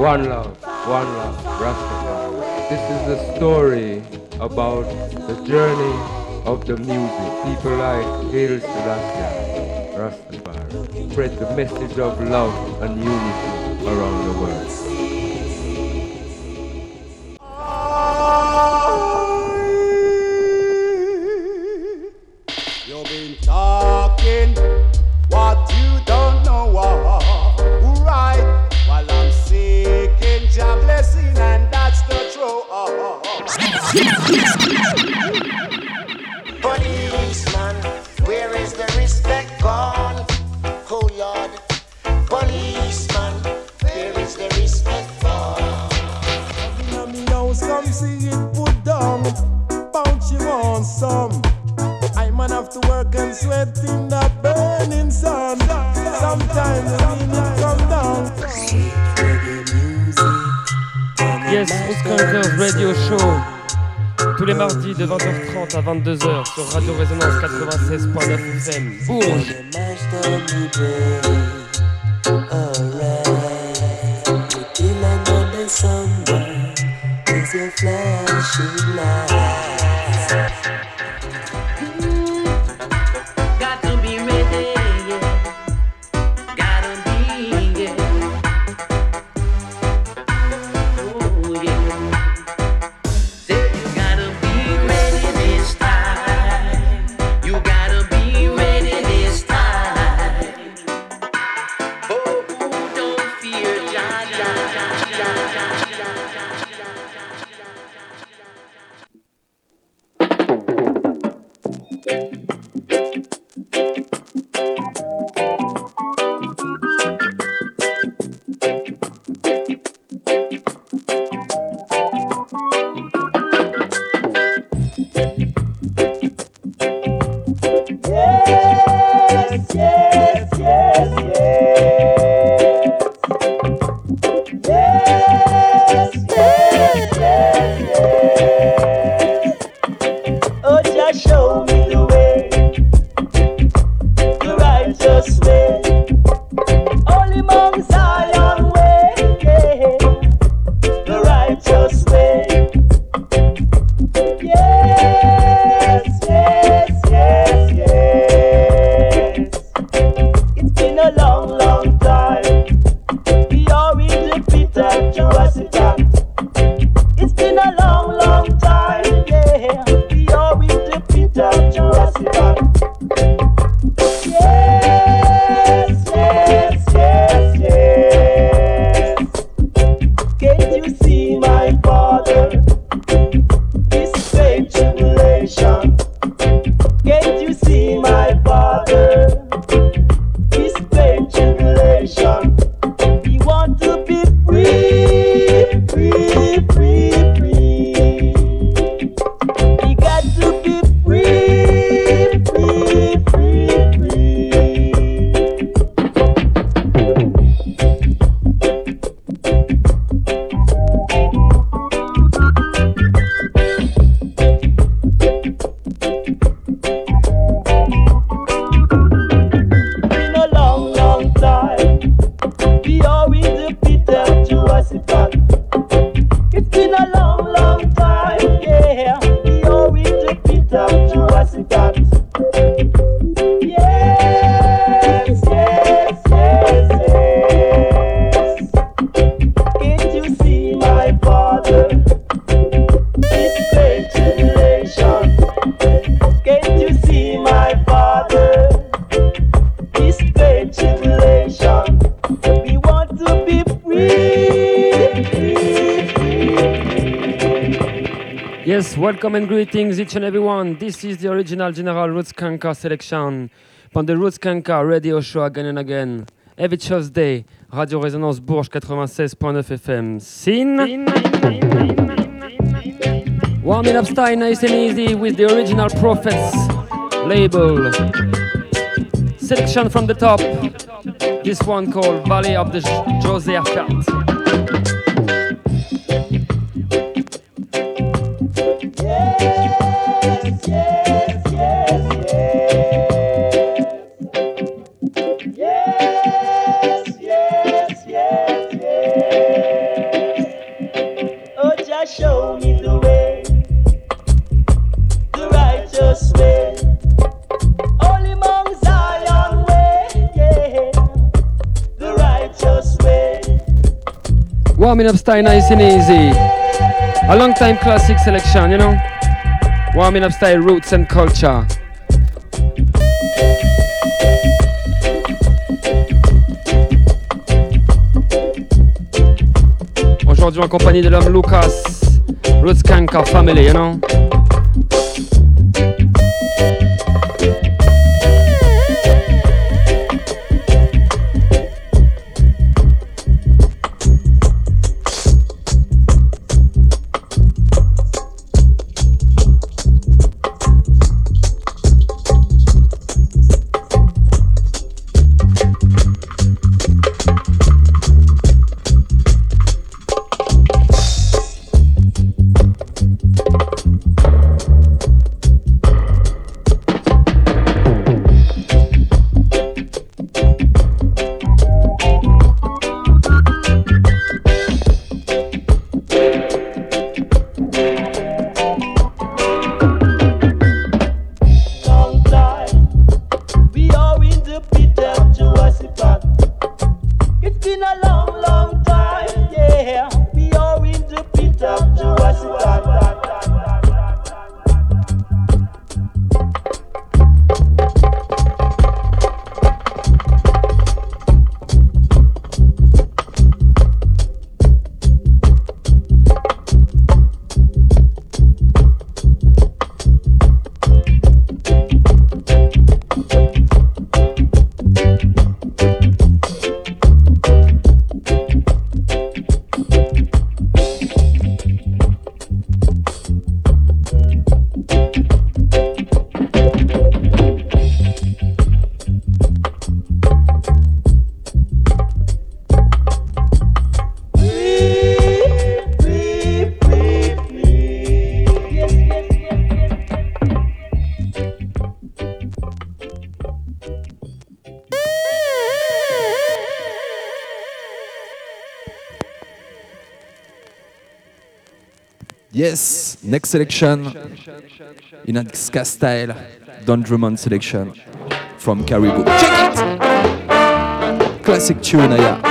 One love, one love, Rastafari. This is the story about the journey of the music. People like Haile Selassie, Rastafari, spread the message of love and unity around the world. Wasiba. Welcome and greetings each and everyone. This is the original General Roots Skankers selection on the Roots Skankers radio show again and again. Every Tuesday, Radio Résonance Bourges 96.9 FM. Sin. Warming up style nice and easy with the original Prophets label. Selection from the top. This one called Valley of the José Warming up style nice and easy. A long time classic selection, you know? Warming up style roots and culture. Aujourd'hui en compagnie de l'homme Lucas, Roots Kanka Family, you know? Yes, next selection in a style, Don Drummond selection from Caribou. Check it! Classic tune, yeah.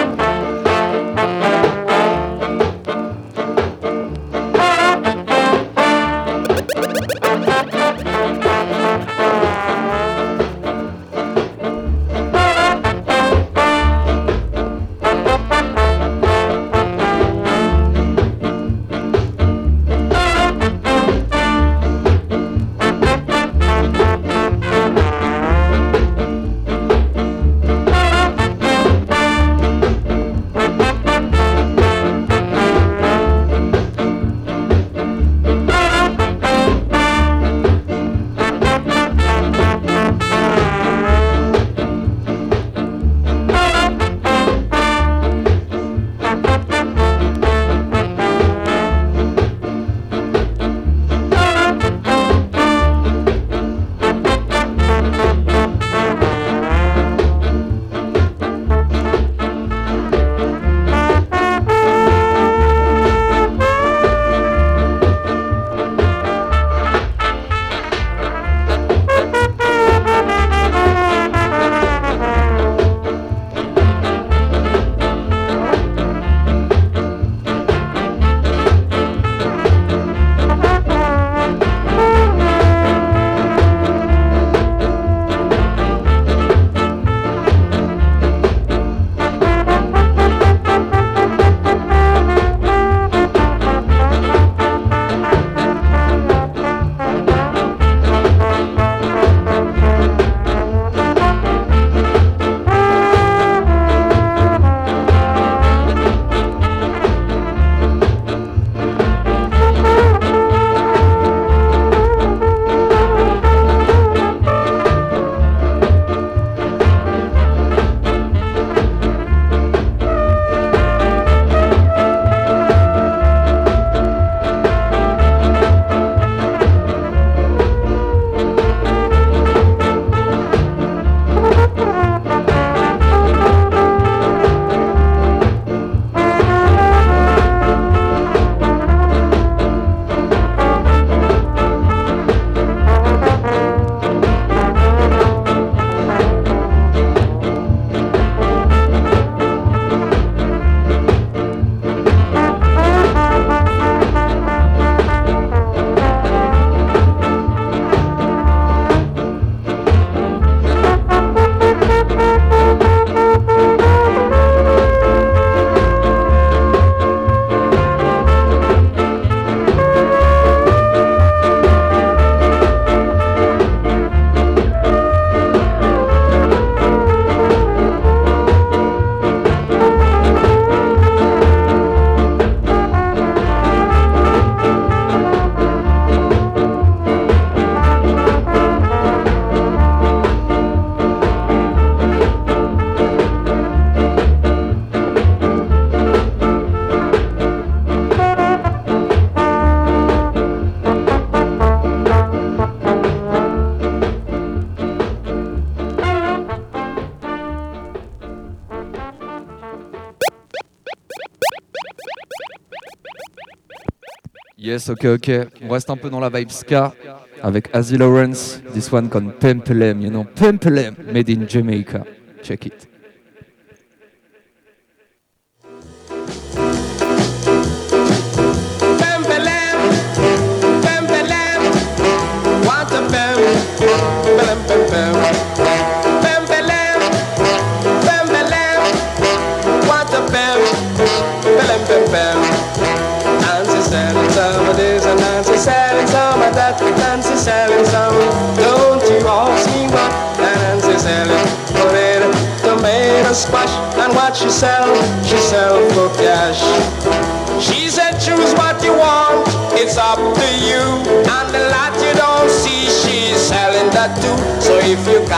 Yes, ok, ok. On reste un peu dans la vibe ska avec Azzy Lawrence. This one called Pempelem, you know, Pempelem, made in Jamaica. Check it.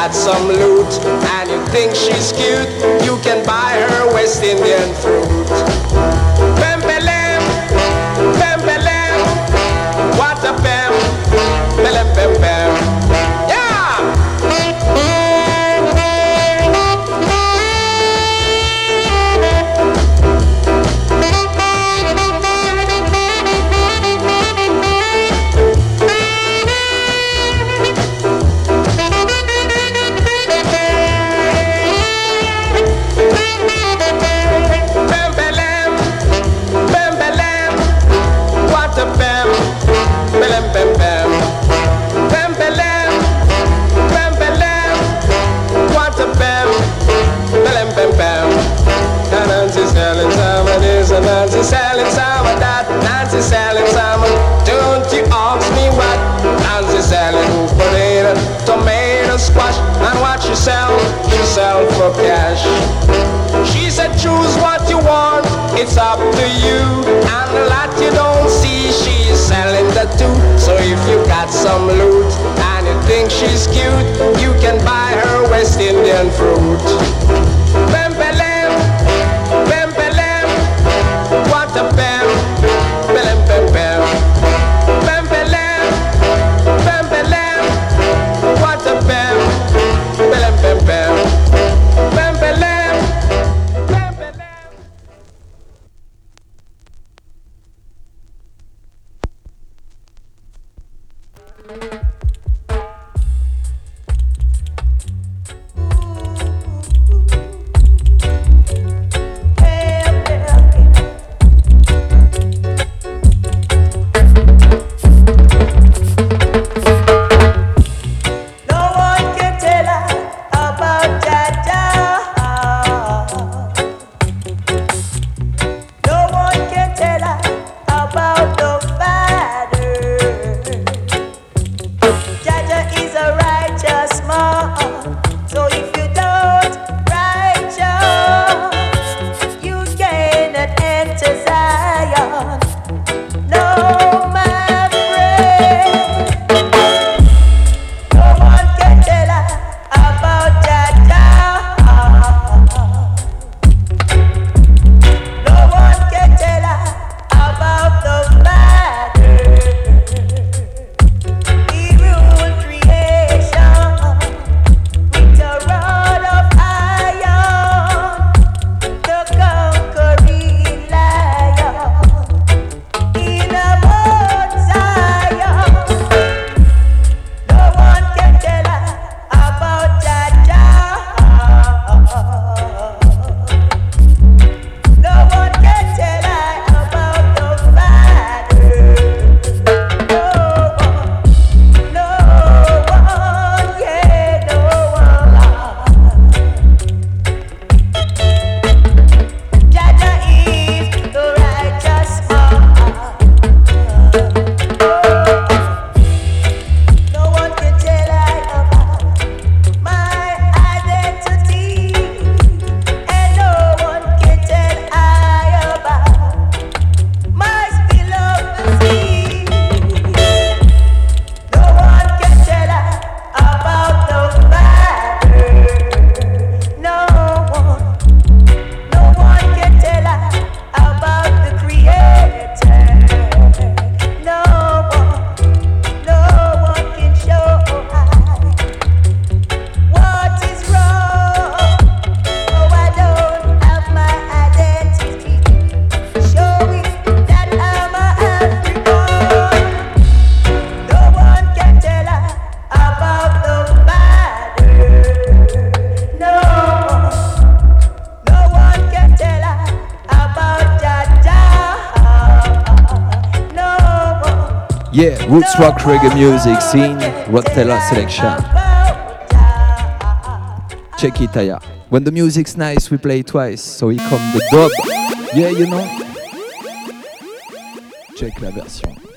Got some loot and you think she's cute, you can buy her West Indian fruit. Pempelem, pempelem, what a pem, pem. It's up to you. And a lot you don't see, she's selling the too. So if you got some loot and you think she's cute, you can buy her West Indian fruit. rock reggae music scene, Rotella selection. Check it out. When the music's nice, we play twice, so we come the dub. Yeah, you know. Check la version.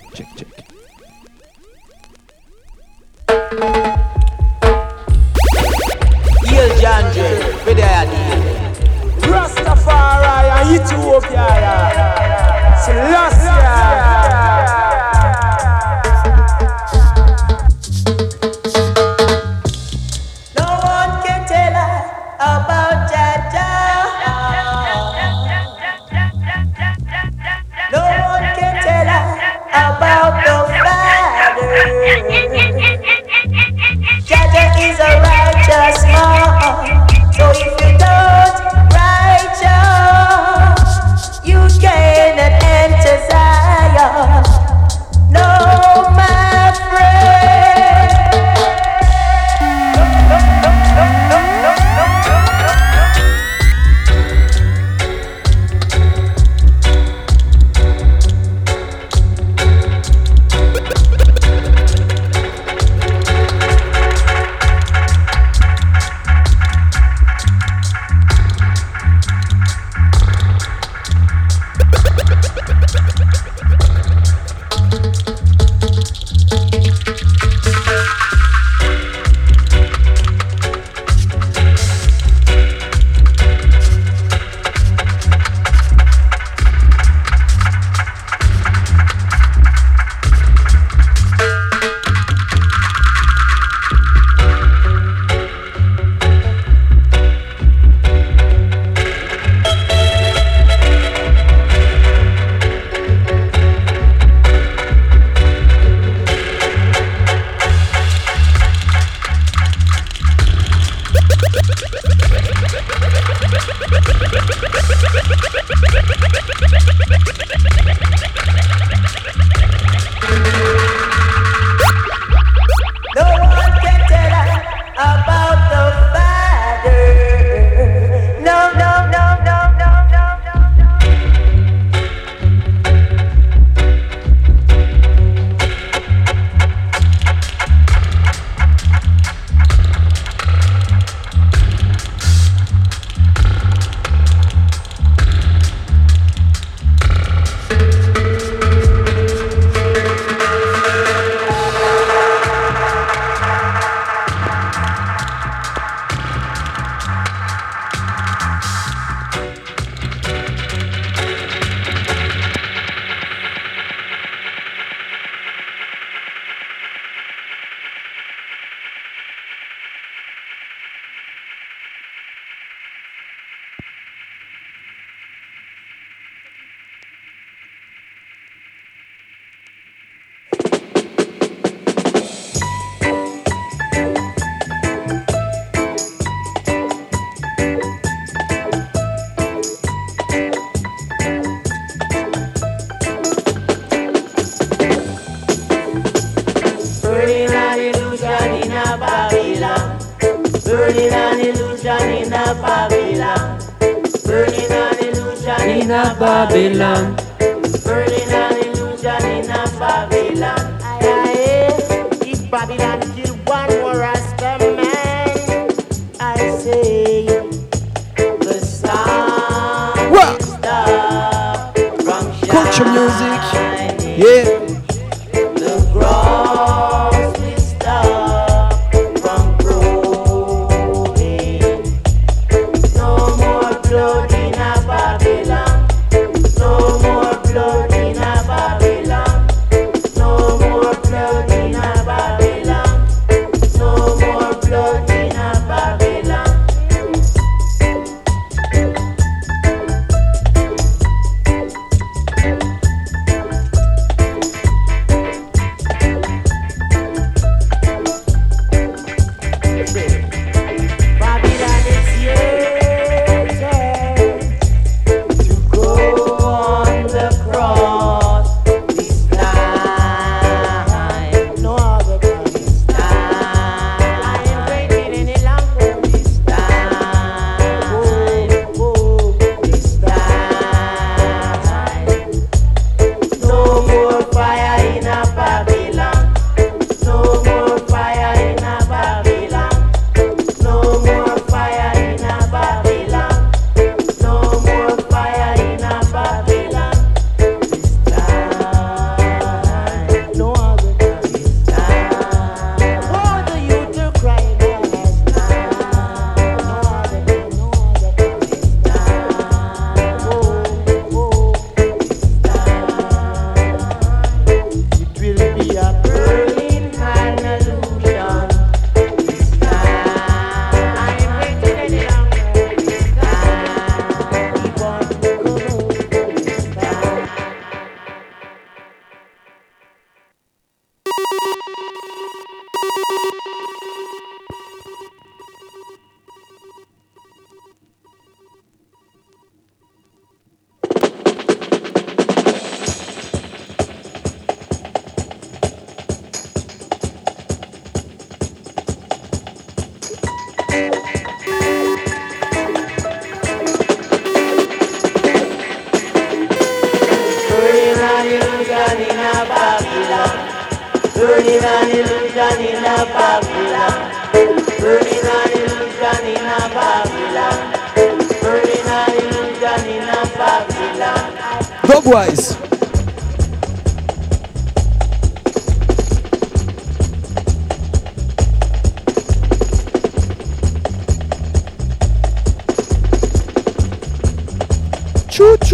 Yeah.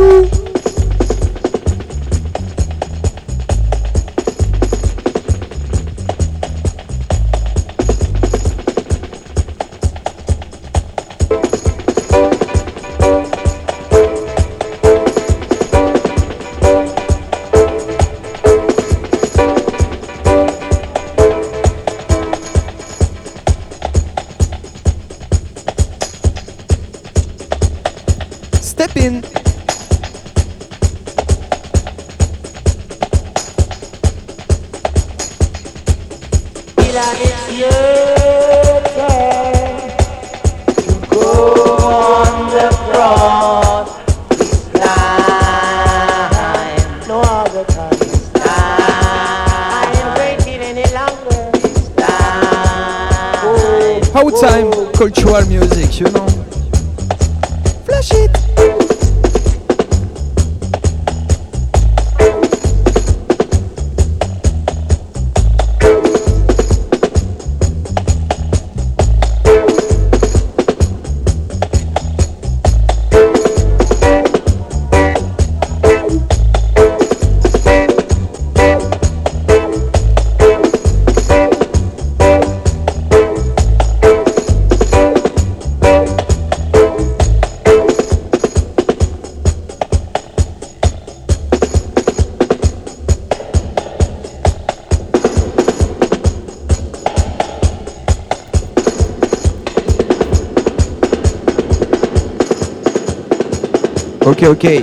Tchau. okay.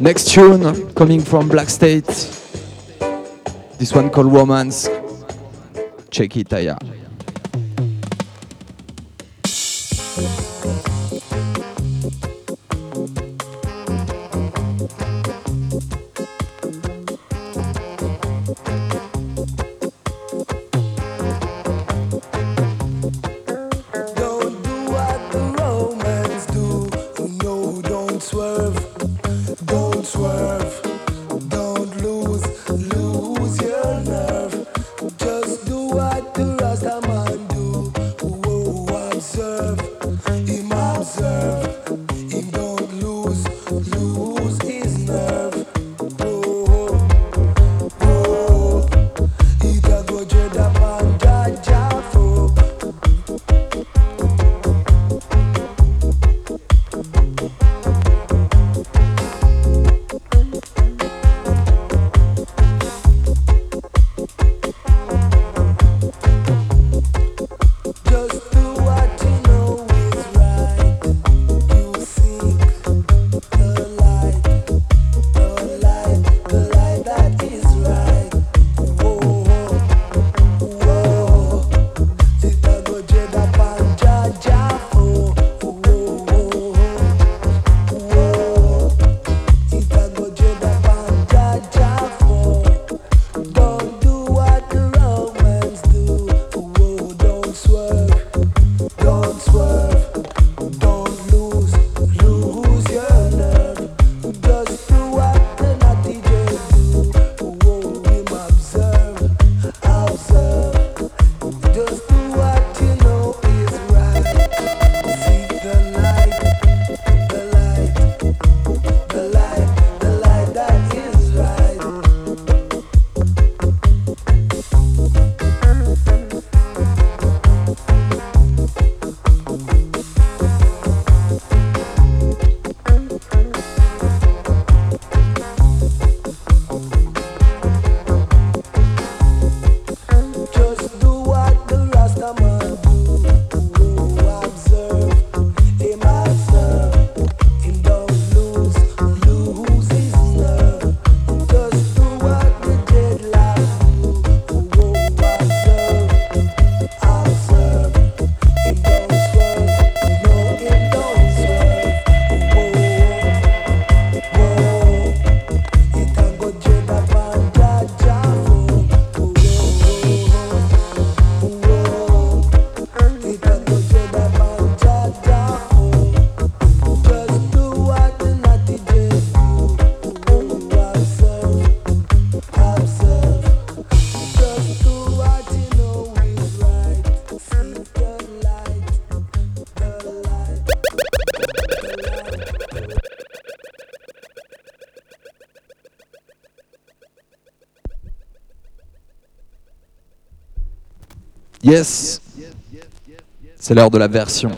Next tune coming from Black State. This one called Romance. Check it out. Yes, c'est l'heure de la version.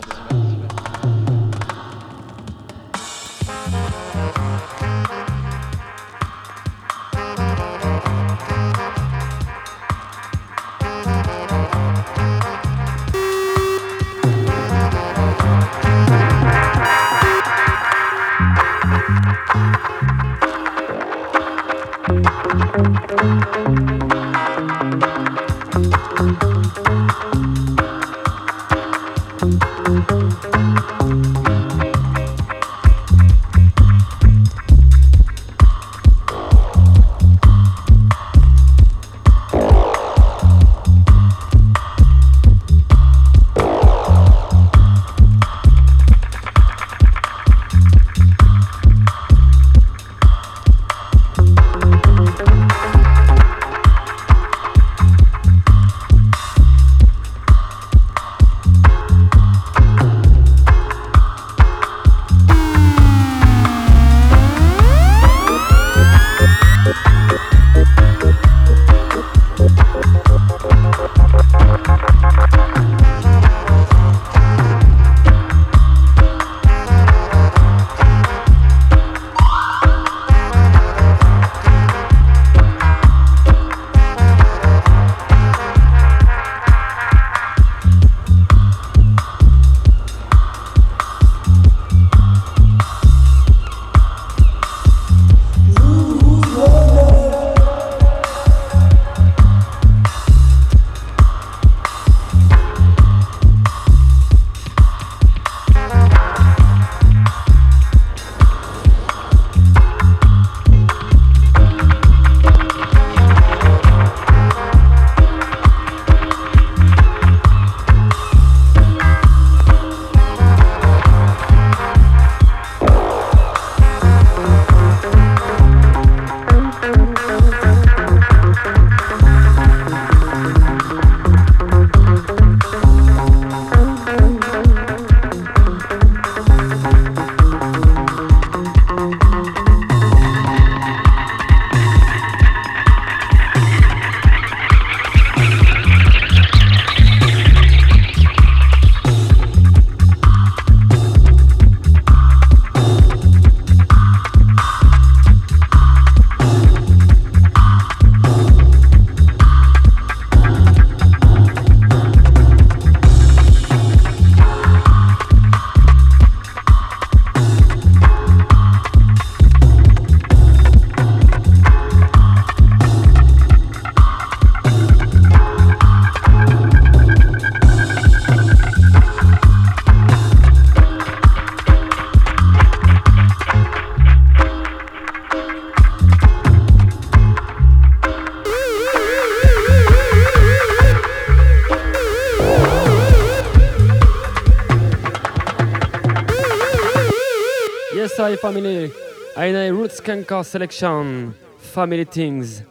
Family. Know Roots Skankers selection. Family things.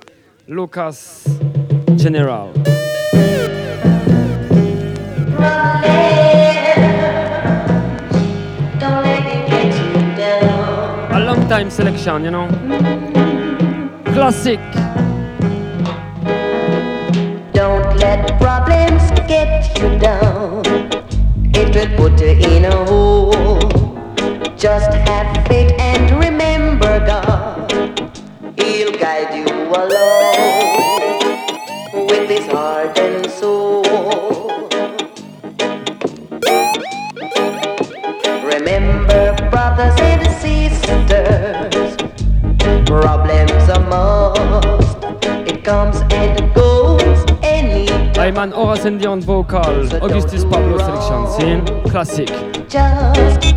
Lucas General. A long time selection, you know. Classic. Don't let problems get you down. It will put you in a hole. Just have faith and remember God. He'll guide you along with his heart and soul. Remember, brothers and sisters, problems are must. It comes and goes anytime. I'm an Horace Andy on vocal. Augustus Pablo selection. See? Classic. Just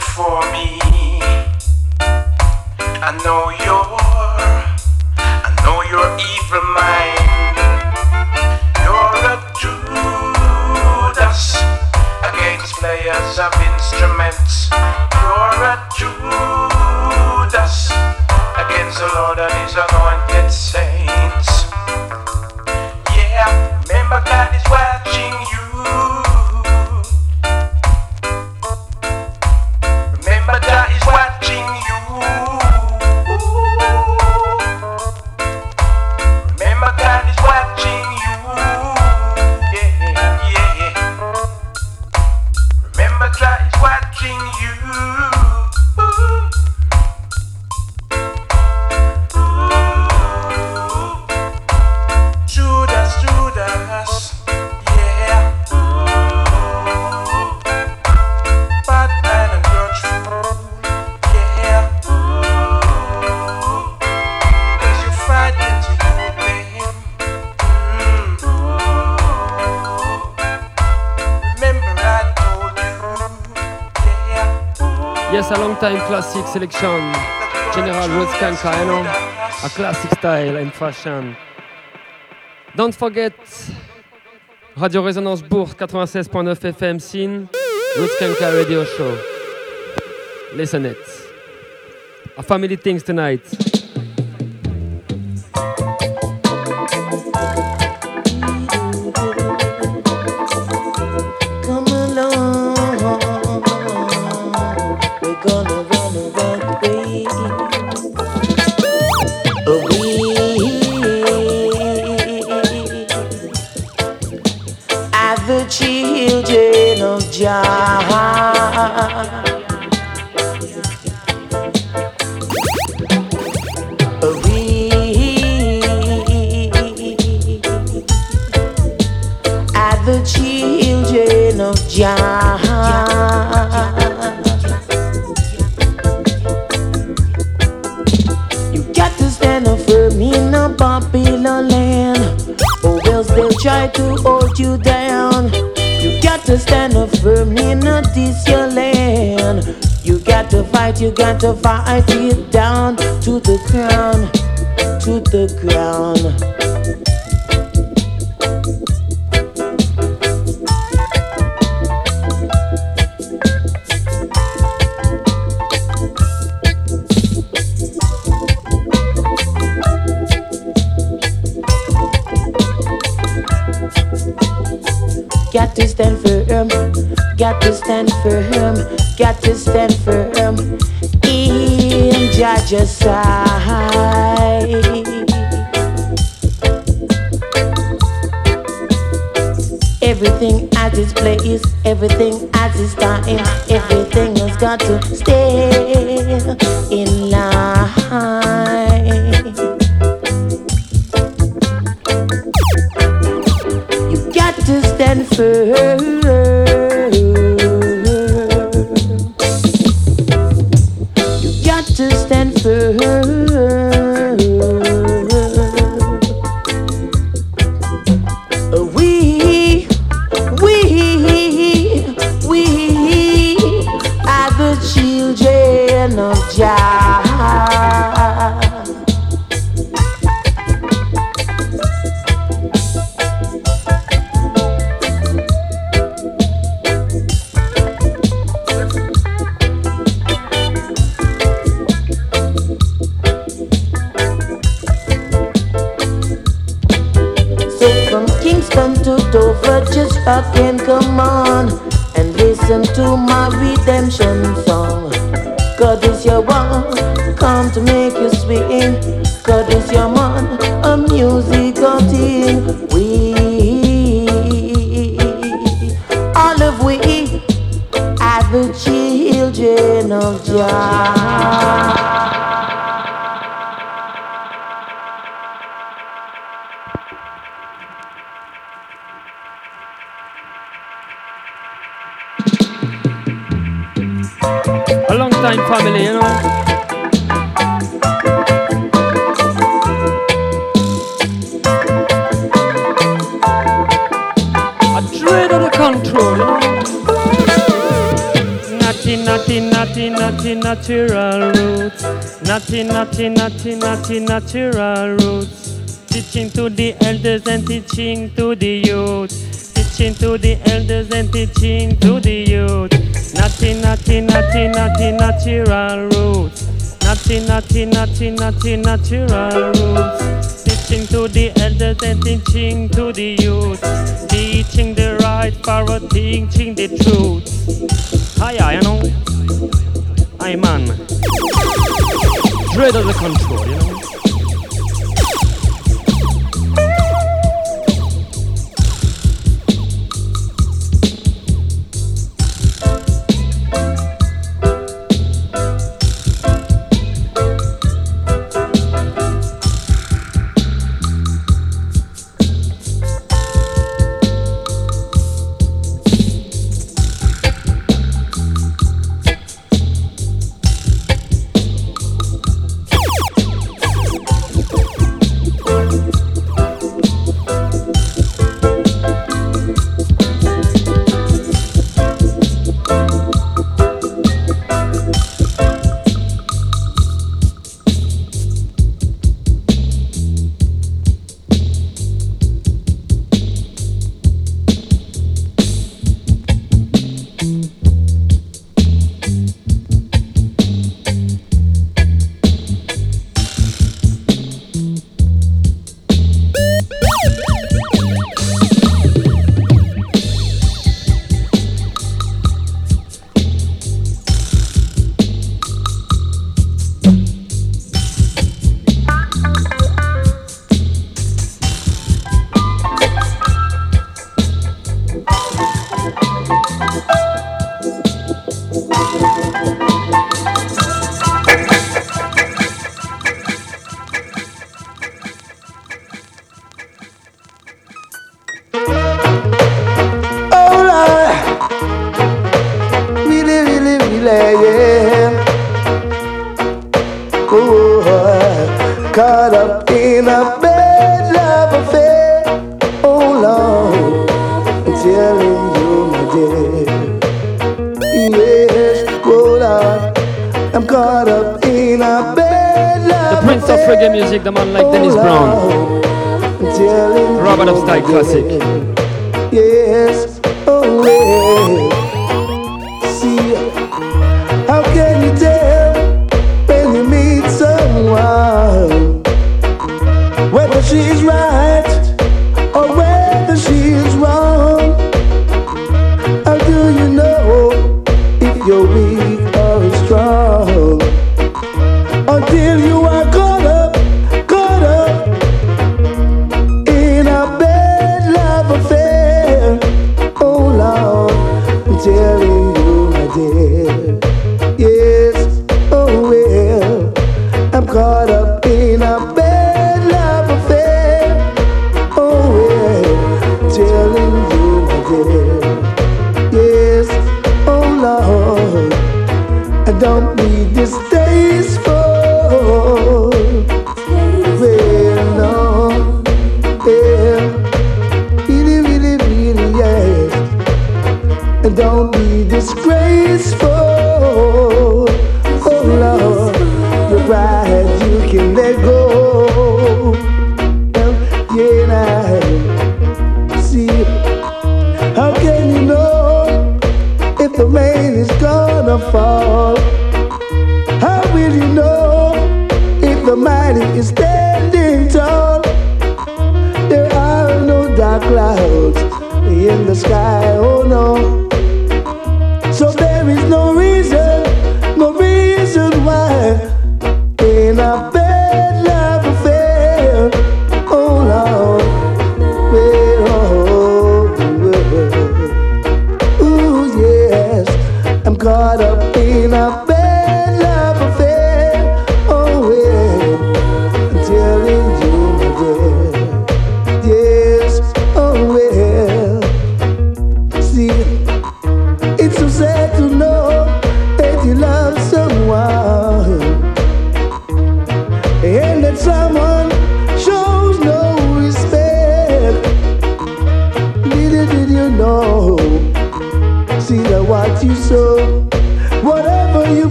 before me. Selection. General you know? A classic style and fashion. Don't forget Radio Résonance Bourse 96.9 FM scene, Roots Kanka radio show. Listen it. A family things tonight. Got to fight it down to the ground, to the ground. Got to stand firm, got to stand firm, got to stand firm Judge's side. Everything at its place, everything at its time, everything has got to stay natural roots. Teaching to the elders and teaching to the youth. Teaching to the elders and teaching to the youth. Natty, natty, natty, natty, natural roots. Natty, natty, natty, natty, natural roots. Teaching to the elders and teaching to the youth. Teaching the right for teaching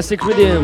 classic rhythm.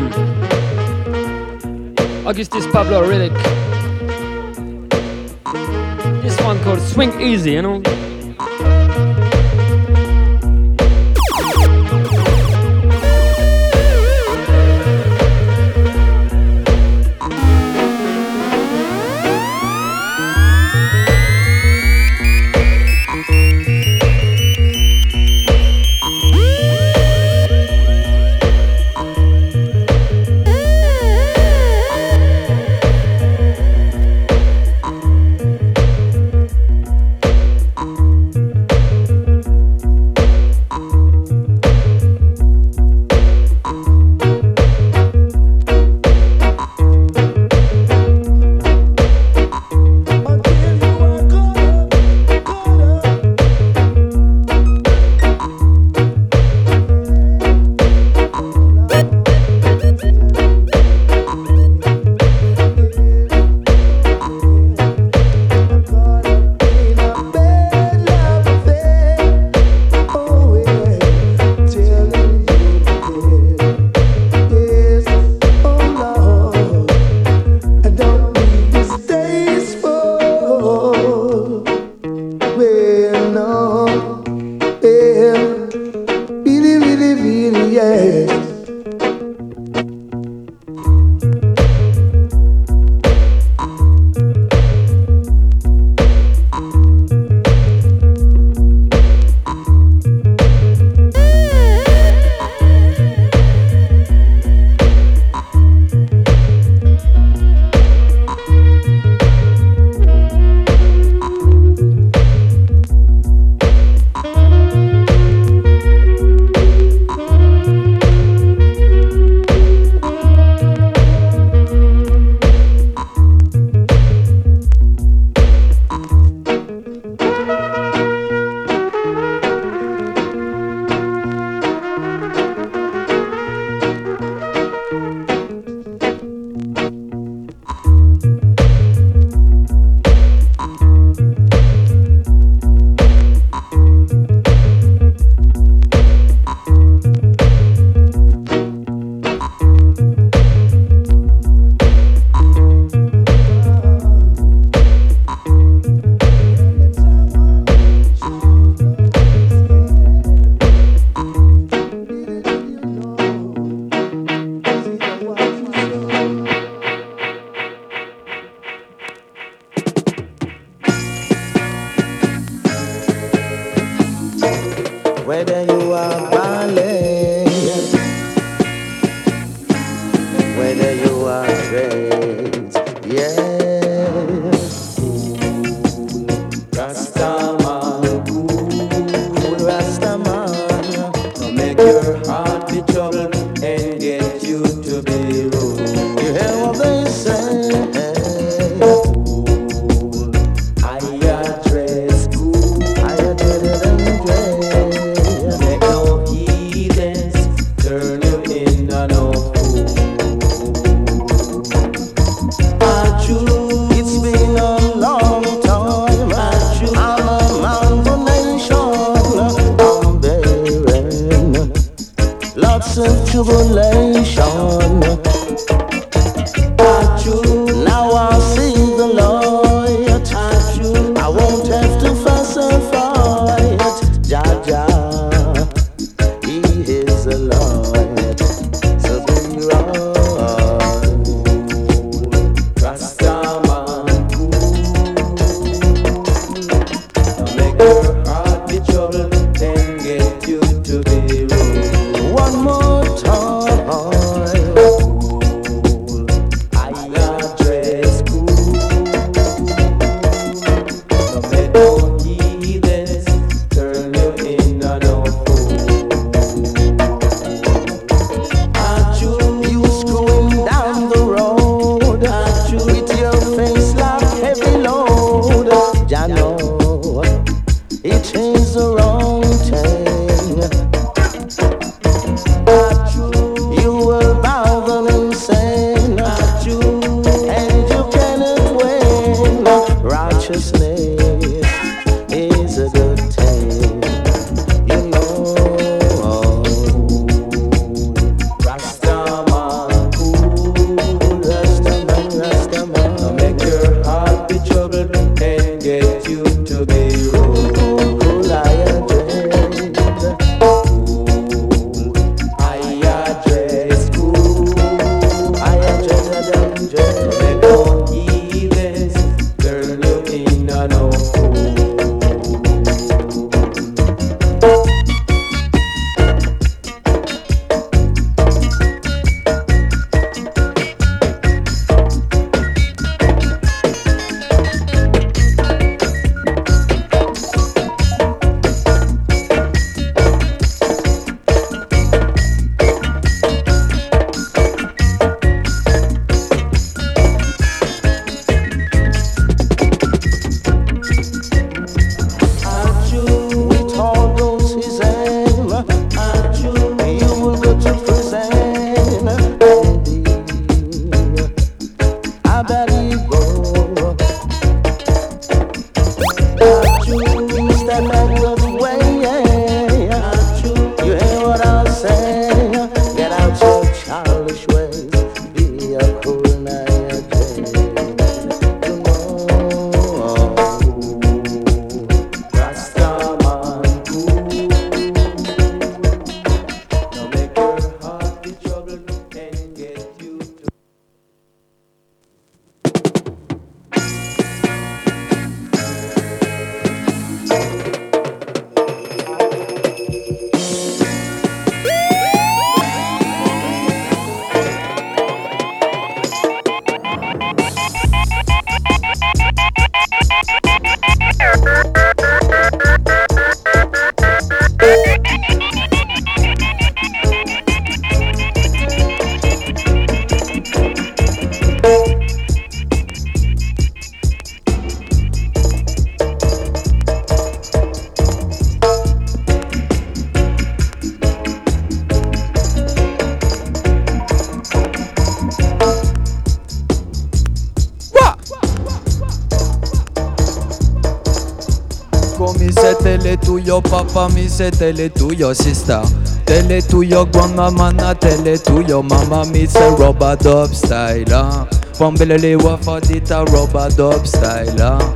Papa, me say tell it to your sister. Tell it to your grandmama, na tell it to your mama, me say rubber dub style. Huh? Pambelele wafa dita rubber dub style. Huh?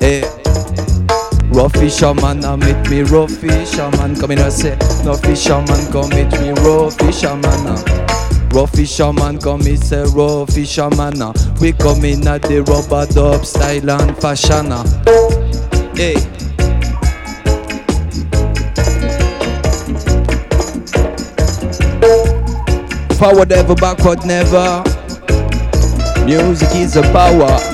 Hey. Rough fisherman, I meet me rough fisherman. Come in and say, no fisherman, come meet me raw fisherman. uh. Raw fisherman, come me say raw fisherman. uh. We come in at the rubber dub style and fashion. uh. Hey. Forward ever, backward never. Music is a power.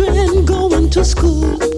Children going to school.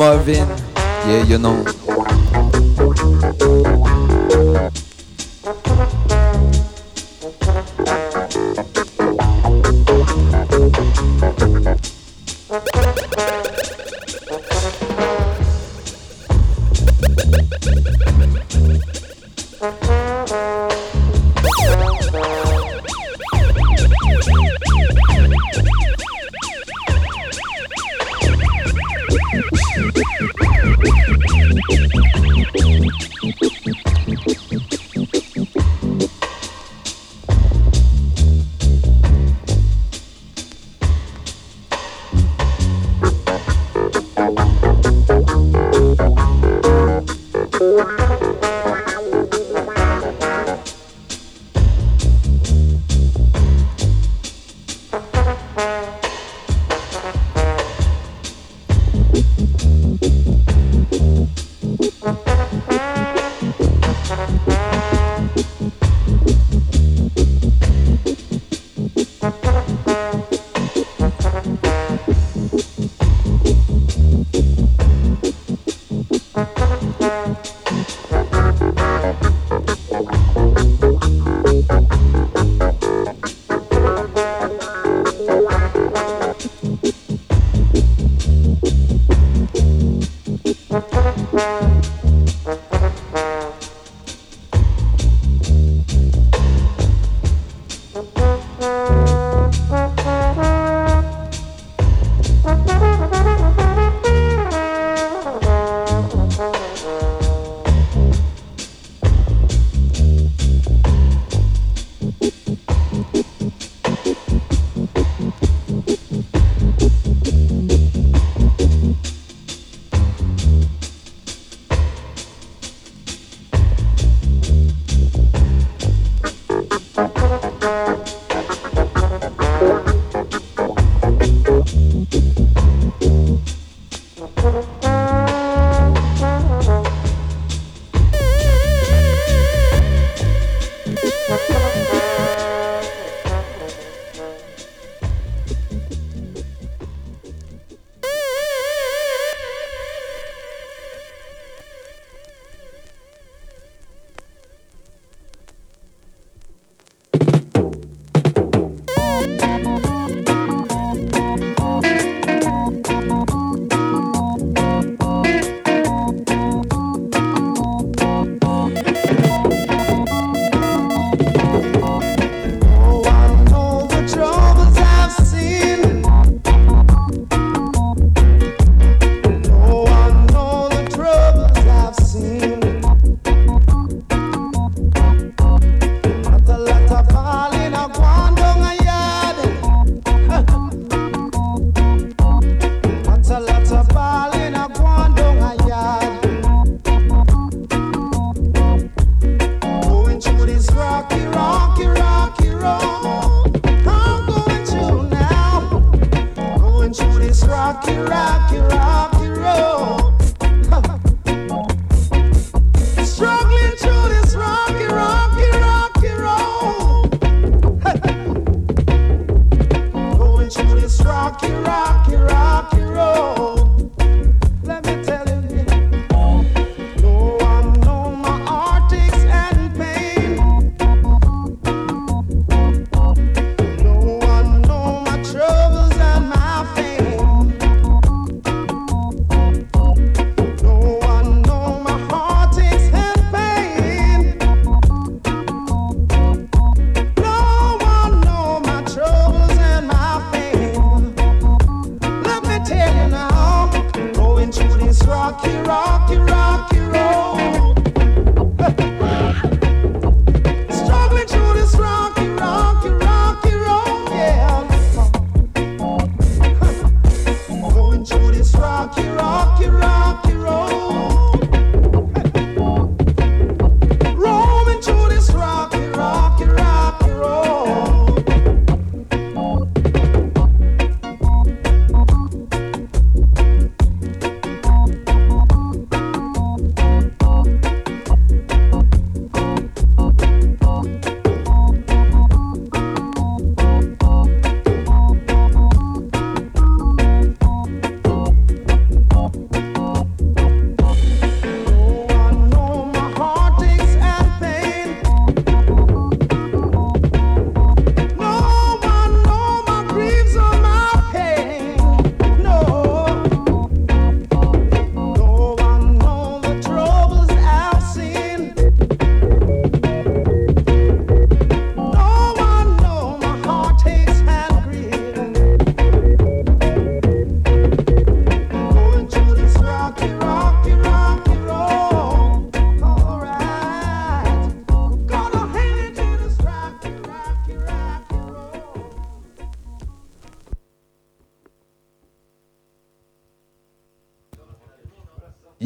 Marvin. Yeah, you know.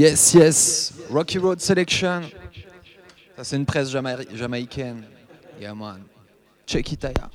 Yes, yes. Rocky Road Selection. Ça, c'est une presse jamaï jamaïcaine. Yeah, man. Check it out.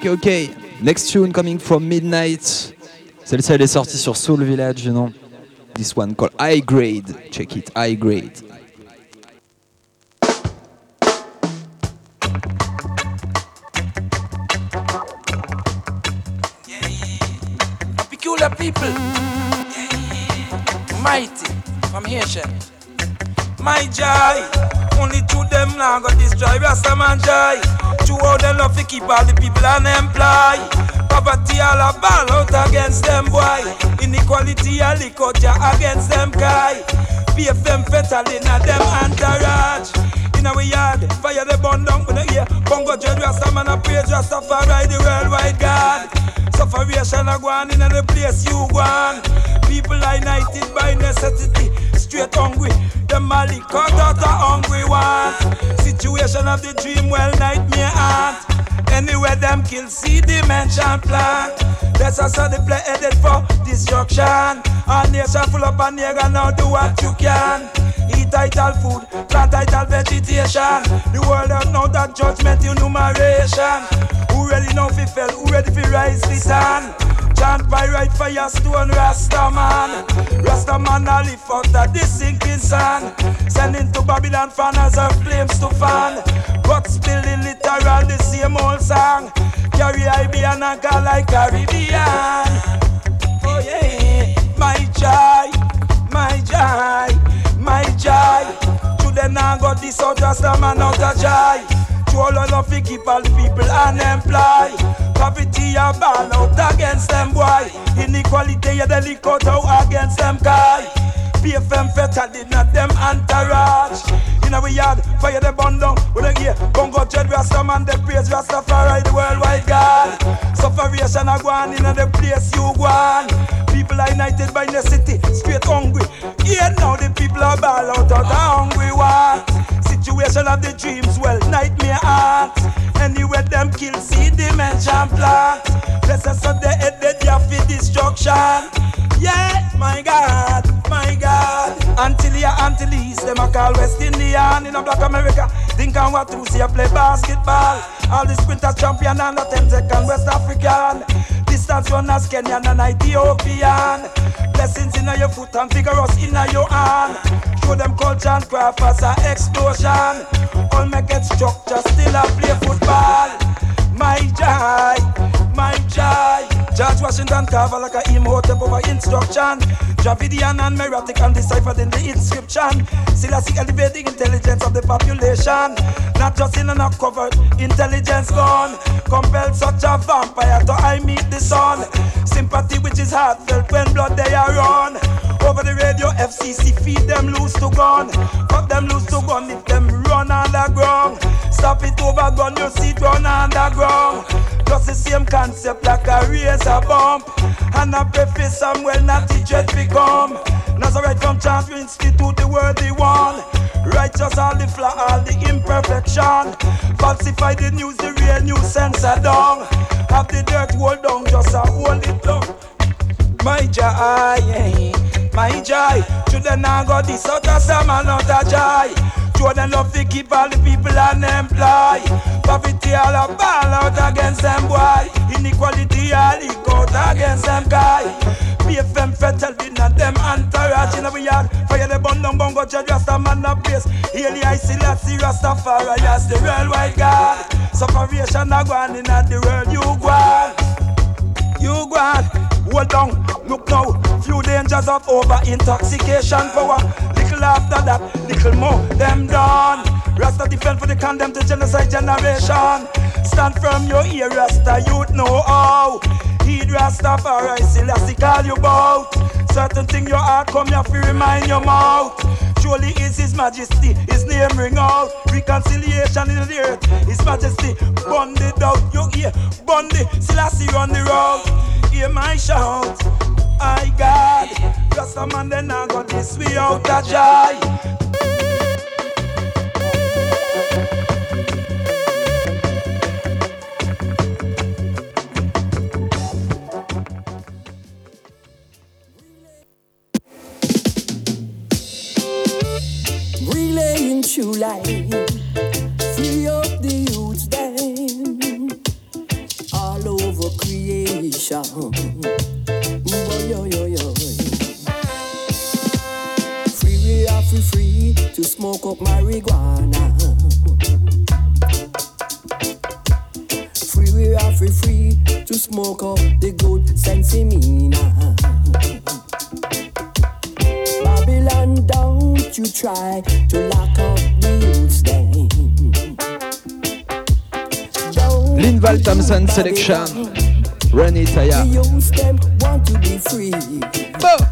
ok, ok. Next tune coming from Midnight. Celle-ci, elle est sortie sur Soul Village, non? This one called High Grade. Check it, High Grade. Peculiar people, mighty from ancient. My joy, only to them now got this joy. We are some joy. To how them love to keep all the people unemployed. Poverty all a ball out against them boy. Inequality a lick out ya against them guy. Beef them fatal in a them entourage. In our yard, fire the bun down with the ear. Bongo dread Rasta man a pray praise Rastafari the worldwide God. Sufferation a go on in the place you go on. People are united by necessity, straight hungry. Them a lick out a hungry one. Situation of the dream, well nightmare aunt. Anywhere them kill, see dimension plant. That's also the play headed for destruction. Our nation full up and nigga now do what you can. Eat title food, plant title vegetation. The world don't know that judgment enumeration. Who really know fi fell, who ready fi rise fi stand? Chant by right fire stone Rasta man. Rasta man lift out of the sinking sun Sending to Babylon fanners of flames to fan. But still the literal the same old song. Carry Iberian and call like Caribbean Oh yeah. My joy, my joy, my joy. Children now got this out Rasta man out of joy To all of fi keep all people unemployed. Poverty a ball out against them boy. Inequality lick out out against them guy PFM fatal did not them entourage. In our yard, fire the bun down. With a gear, Bongo Jed Rasta man The praise Rastafari, the worldwide God. Sufferation a go on in the place you go on. People are united by necessity, straight hungry. Yeah, now the people are ball out of the hungry one Situation of the dreams, well, nightmare art Anywhere them kill, see dimension plant. Blessings of the head, they for destruction. Yeah, my God, my God Until here, until east, them a call West Indian In a black America, think on what to see, I play basketball. All the sprinters champion and the 10 second West African. Distance runners, Kenyan and Ethiopian. Blessings in your foot and vigorous in your hand. Show them culture and craft as a explosion. All make it structure, still a play football My joy, my joy George Washington carve like a Imhotep over instruction. Dravidian and Meroitic and deciphered in the inscription. See elevating intelligence of the population. Not just in an covered intelligence gone Compelled such a vampire to I meet the sun. Sympathy which is heartfelt when blood they are on. Over the radio FCC feed them loose to gun. Cut them loose to gun if them run underground Stop it over gun you see it run underground. Just the same concept like a razor bump. And a preface Samuel not teach it become Nazareth from Champion Institute the worthy one. Righteous all the flaw, all the imperfection. Falsify the news, the real news censor down Have the dirt hold down, just a hold it down My joy, my joy Children now got this out of some and a joy Children love to keep all the people unemployed Poverty all a ball out against them boy. Inequality all leak out against them guy. BFM fatal did not them entourage. In our yard Fire the bun down bongo judge Rasta man a place Haile I see that see Rastafari as the worldwide God. Sufferation a go on in the world you go on. You go on Hold on, look now. Few dangers of over intoxication power. Little after that, little more them done Rasta defend for the condemned to genocide generation. Stand firm your ear Rasta youth know how. Heed Rastafari Selassie call you bout. Certain thing your heart come here fi remind your mouth. Surely is His Majesty, His name ring out. Reconciliation in the earth, His Majesty Bonded out, you hear, bonded Selassie on the road Hear my shout, I God Rasta man then I got this way out of joy creation. Boy, yo, yo, yo. Are free, to smoke up marijuana. Free we are free, free to smoke up the good sensimina. Babylon, don't you try to lock up the youths then. Linval Thompson selection. Run it, the youths them want to be free.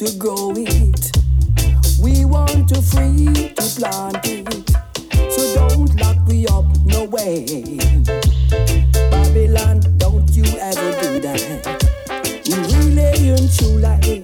To grow it. We want to free to plant it. So don't lock me up, no way. Babylon, don't you ever do that. We Really and true like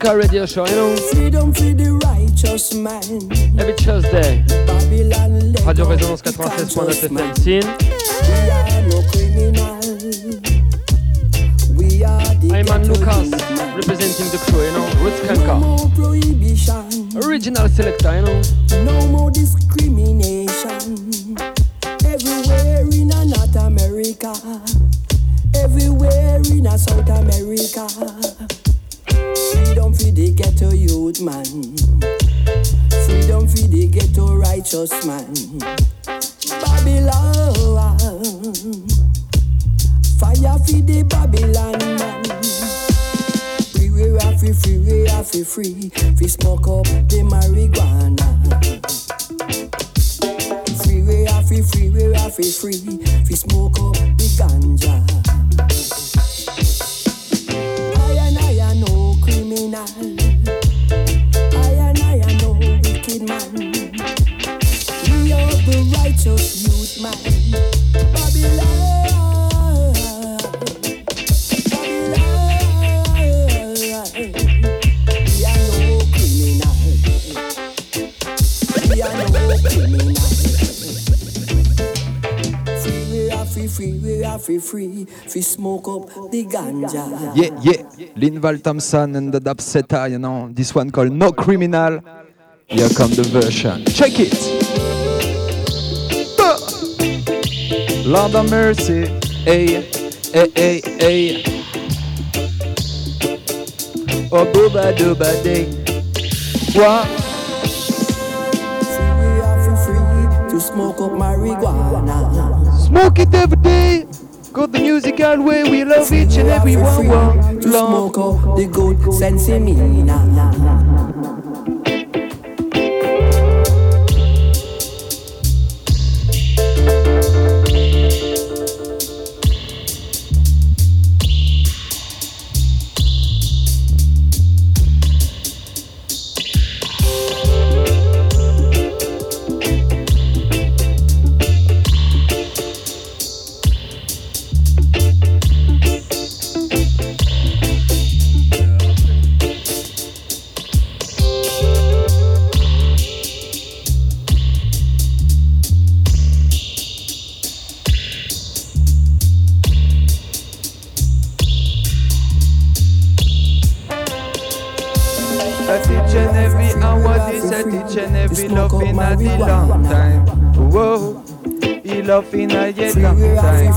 A Roots Skanka radio show, you know, Freedom for the righteous man. every Tuesday. Babylon Radio Résonance the 96.9. FM. We are no criminal. We are the Ayman ghetto Lucas representing the crew, you know, Roots No Kanka. more. Original selector, you know. Linval Thompson and the Dubseta, you know. This one called No Criminal. Here come the version. Check it. Bah. Lord of mercy. Hey, hey, hey, hey. Oh, booba dooba day. What? Smoke up marijuana. Smoke it every day. Go the musical way. We love each and every one. one. to smoke up the good sensimina. At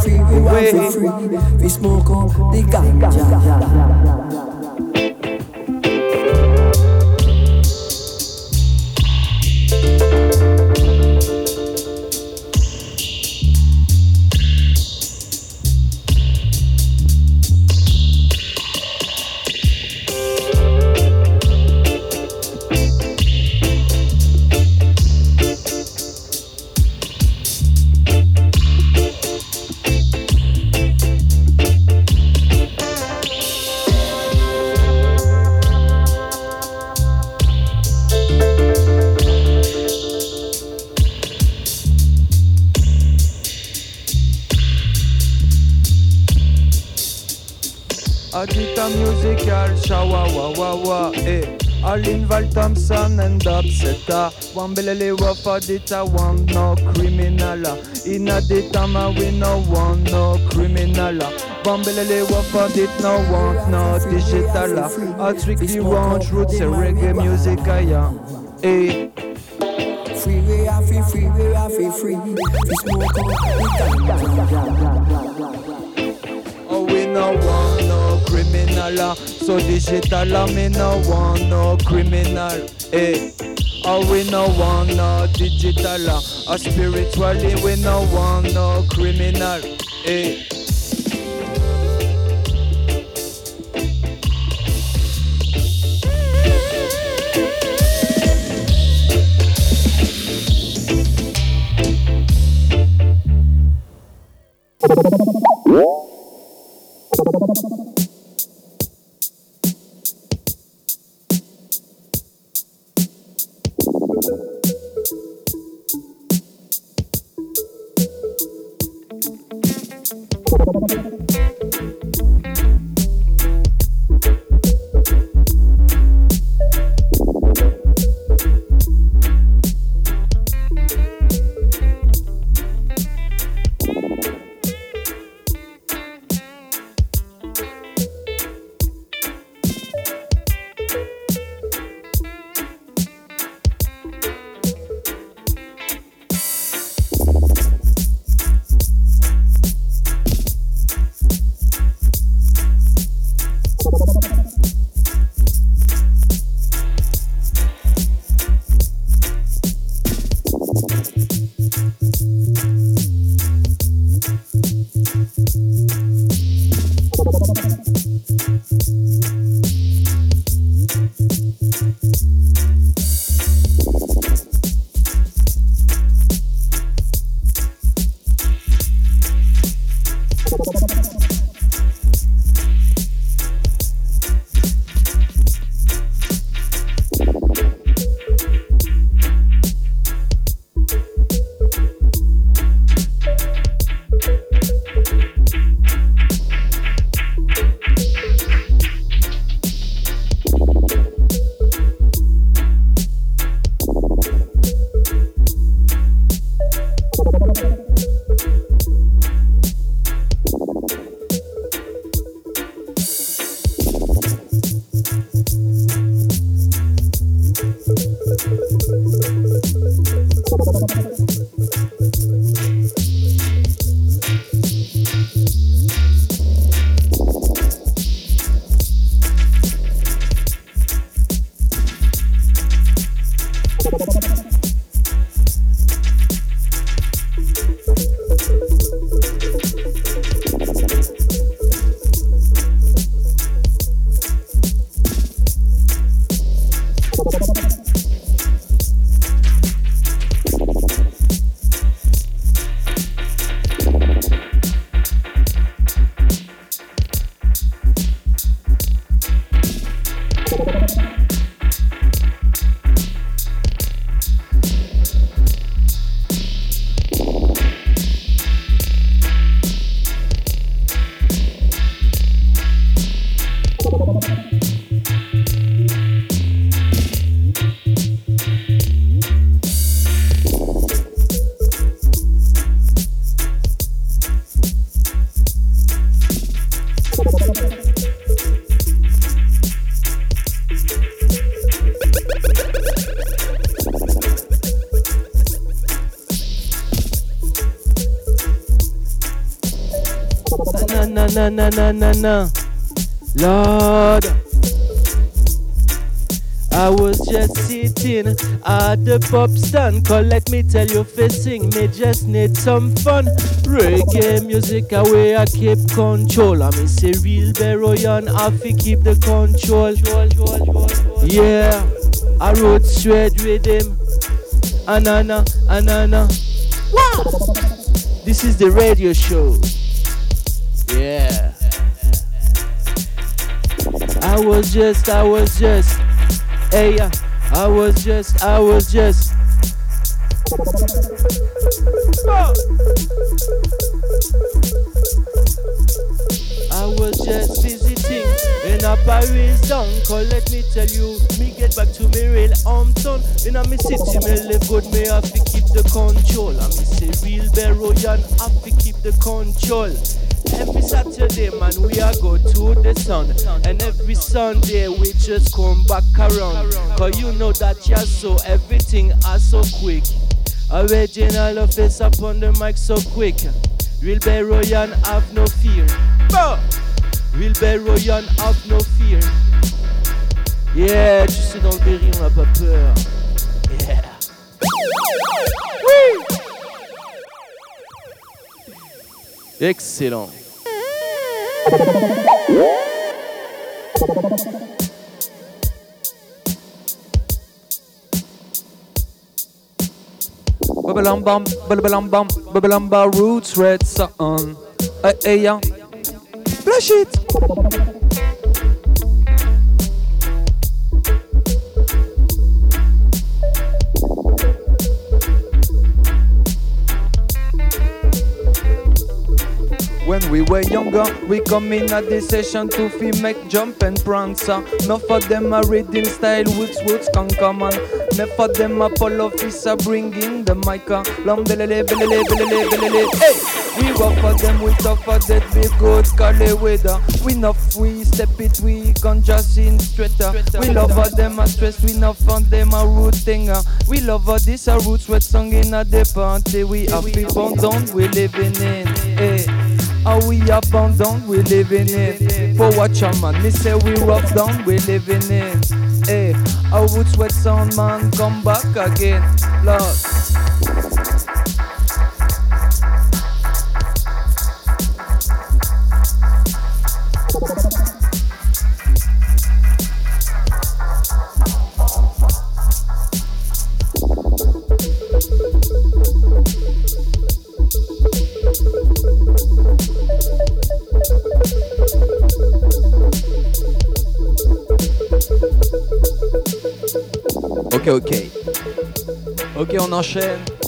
free, we free, free. We smoke up the ganja. Upsetta. Wambelele wafa dita want no criminal. Dita ma we no want no criminal. Wambelele wafa dit no want no digital. I strictly want roots and reggae music, aya. Eh. Free way, I feel free way, I feel free. Fi smoke Oh, we no want no criminal. So digital, me no want no criminal. Eh. Oh, we no want no digital. Uh, spiritually, we no want no criminal. Eh. Na na na na na. Lord, I was just sitting at the pop stand. Call, let me tell you, facing me just need some fun. Reggae music away, I keep control. I mean, say real Beroyan, I fi keep the control. Yeah, I wrote straight with him. Anana, anana. Wow! This is the radio show. Yeah. I was just, I was just, hey. I was just, I was just. I was just visiting in a real song. Let me tell you, me get back to me real hometown. In a me city, me live good, me have to keep the control. And me say real Beroyan have to keep the control. Every Saturday, man, we are go to the sun. And every Sunday, we just come back around. Cause you know that you're so, everything are so quick. Original face up on the mic so quick. Real Beroyan have no fear. Real Beroyan have no fear. Yeah, tu sais, dans le Berry, on n'a pas peur. Yeah. Oui! Excellent. Bubbalam bum, bubbalam bum, bubbalam ba roots red sun. Hey, hey, yeah. Flash it. When we were younger, we come in at this session to fi make jump and prance. uh. Enough of them a rhythm style, woods woods can come on. Enough of them a Paul Officer bringing the mic. uh. Lam belele belele belele belele. Hey, we rough for them, we tough for that we good call it weather. We enough, we step it, we can just in straighter. We love for them a stress, we enough for them a root thing. uh. We love for this a root sweat song in a the party. We happy down, we living in. Hey. How we abandoned, we living in. For watch a man, me say we rough down, we living in. Hey, I would sweat sound man, come back again. Lord. Ok, ok. Ok, on enchaîne.